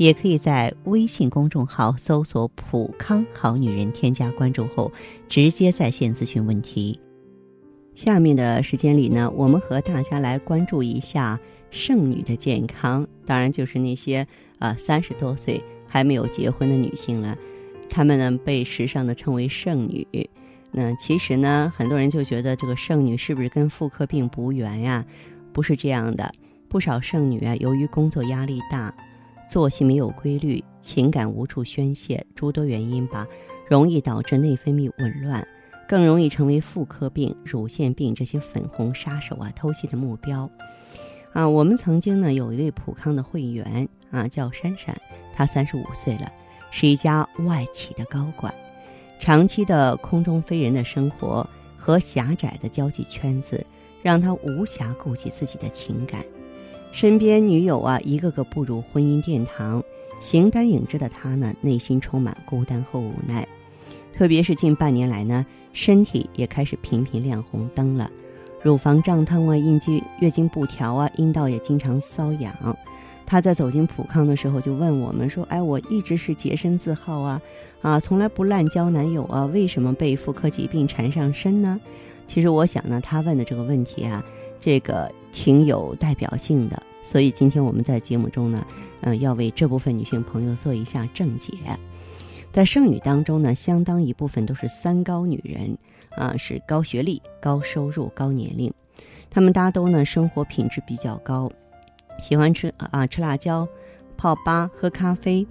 也可以在微信公众号搜索“普康好女人”，添加关注后直接在线咨询问题。下面的时间里呢，我们和大家来关注一下剩女的健康，当然就是那些啊三十多岁还没有结婚的女性了。她们呢被时尚的称为剩女。那其实呢，很多人就觉得这个剩女是不是跟妇科病无缘呀？不是这样的，不少剩女啊，由于工作压力大，作息没有规律，情感无处宣泄，诸多原因吧，容易导致内分泌紊乱。更容易成为妇科病、乳腺病这些粉红杀手啊偷袭的目标，啊，我们曾经呢有一位普康的会员啊叫珊珊，她三十五岁了，是一家外企的高管，长期的空中飞人的生活和狭窄的交际圈子，让她无暇顾及自己的情感，身边女友啊一个个步入婚姻殿堂，形单影只的他呢内心充满孤单和无奈，特别是近半年来呢。身体也开始频频亮红灯了，乳房胀痛啊，阴经月经不调啊，阴道也经常瘙痒。她在走进普康的时候就问我们说：“哎，我一直是洁身自好啊，啊，从来不滥交男友啊，为什么被妇科疾病缠上身呢？”其实我想呢，她问的这个问题啊，这个挺有代表性的。所以今天我们在节目中呢，嗯，要为这部分女性朋友做一下正解。在剩女当中呢，相当一部分都是三高女人，啊，是高学历、高收入、高年龄。她们大都呢生活品质比较高，喜欢吃啊吃辣椒、泡吧、喝咖啡。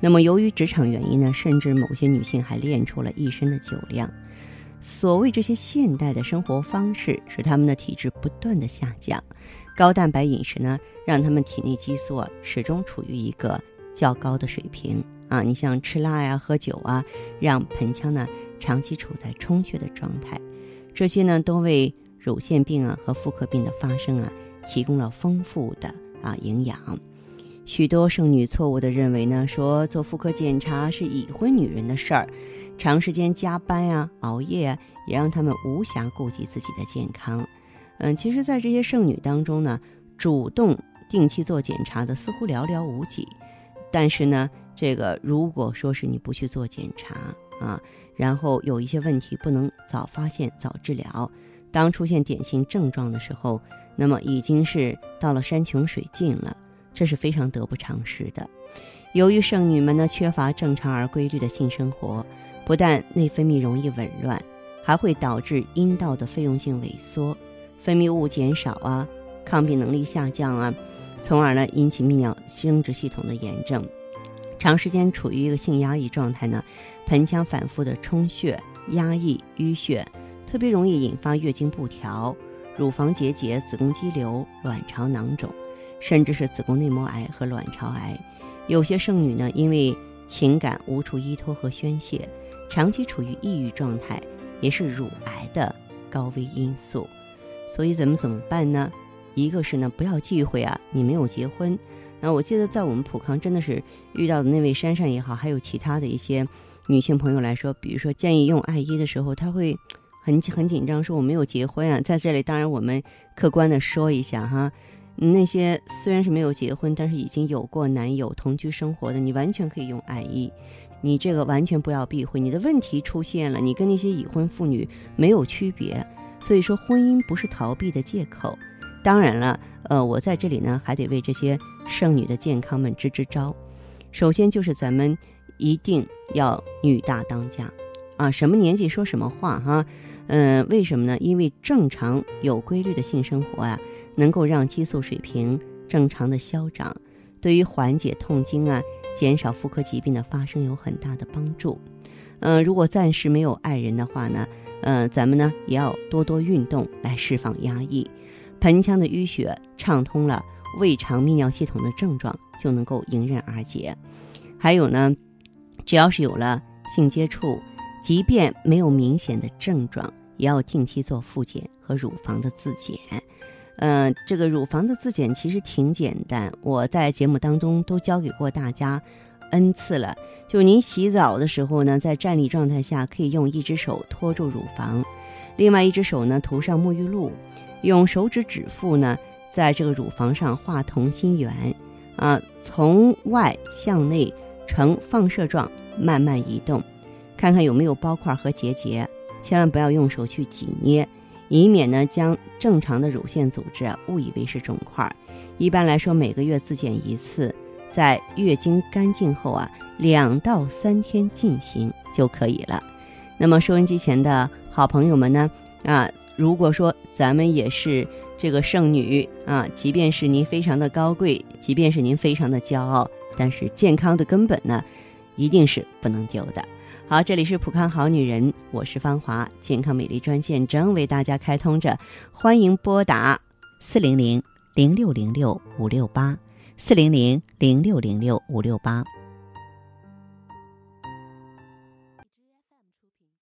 那么由于职场原因呢，甚至某些女性还练出了一身的酒量。所谓这些现代的生活方式，使她们的体质不断的下降。高蛋白饮食呢，让他们体内激素始终处于一个较高的水平。啊，你像吃辣呀、喝酒啊，让盆腔呢长期处在充血的状态，这些呢都为乳腺病啊和妇科病的发生啊提供了丰富的啊营养。许多剩女错误的认为呢，说做妇科检查是已婚女人的事儿，长时间加班呀、熬夜啊，也让他们无暇顾及自己的健康。嗯，其实，在这些剩女当中呢，主动定期做检查的似乎寥寥无几，但是呢。这个如果说是你不去做检查啊，然后有一些问题不能早发现早治疗，当出现典型症状的时候，那么已经是到了山穷水尽了，这是非常得不偿失的。由于剩女们呢缺乏正常而规律的性生活，不但内分泌容易紊乱，还会导致阴道的费用性萎缩，分泌物减少啊，抗病能力下降啊，从而呢引起泌尿生殖系统的炎症。长时间处于一个性压抑状态呢，盆腔反复的充血、压抑、淤血，特别容易引发月经不调、乳房结节、子宫肌瘤、卵巢囊肿，甚至是子宫内膜癌和卵巢癌。有些剩女呢，因为情感无处依托和宣泄，长期处于抑郁状态，也是乳癌的高危因素。所以怎么怎么办呢？一个是呢，不要忌讳啊，你没有结婚。那我记得在我们普康真的是遇到的那位珊珊也好，还有其他的一些女性朋友来说，比如说建议用艾依的时候，她会很很紧张，说我没有结婚啊。在这里，当然我们客观的说一下哈，那些虽然是没有结婚，但是已经有过男友同居生活的，你完全可以用艾依，你这个完全不要避讳。你的问题出现了，你跟那些已婚妇女没有区别，所以说婚姻不是逃避的借口。当然了，呃，我在这里呢，还得为这些剩女的健康们支支招。首先就是咱们一定要女大当家，啊，什么年纪说什么话哈。嗯，为什么呢？因为正常有规律的性生活啊，能够让激素水平正常的消长，对于缓解痛经啊、减少妇科疾病的发生有很大的帮助。嗯，如果暂时没有爱人的话呢，嗯，咱们呢也要多多运动来释放压抑。盆腔的淤血畅通了，胃肠泌尿系统的症状就能够迎刃而解。还有呢，只要是有了性接触，即便没有明显的症状，也要定期做复检和乳房的自检。嗯，这个乳房的自检其实挺简单，我在节目当中都教给过大家 n 次了。就您洗澡的时候呢，在站立状态下，可以用一只手托住乳房，另外一只手呢涂上沐浴露，用手指指腹呢在这个乳房上画同心圆，啊，从外向内呈放射状慢慢移动，看看有没有包块和结节，千万不要用手去挤捏。以免呢将正常的乳腺组织啊误以为是肿块。一般来说，每个月自检一次，在月经干净后啊，两到三天进行就可以了。那么收音机前的好朋友们呢啊，如果说咱们也是这个剩女啊，即便是您非常的高贵，即便是您非常的骄傲，但是健康的根本呢，一定是不能丢的。好，这里是普康好女人，我是芳华，健康美丽专线正为大家开通着，欢迎拨打四零零零六零六五六八四零零零六零六五六八。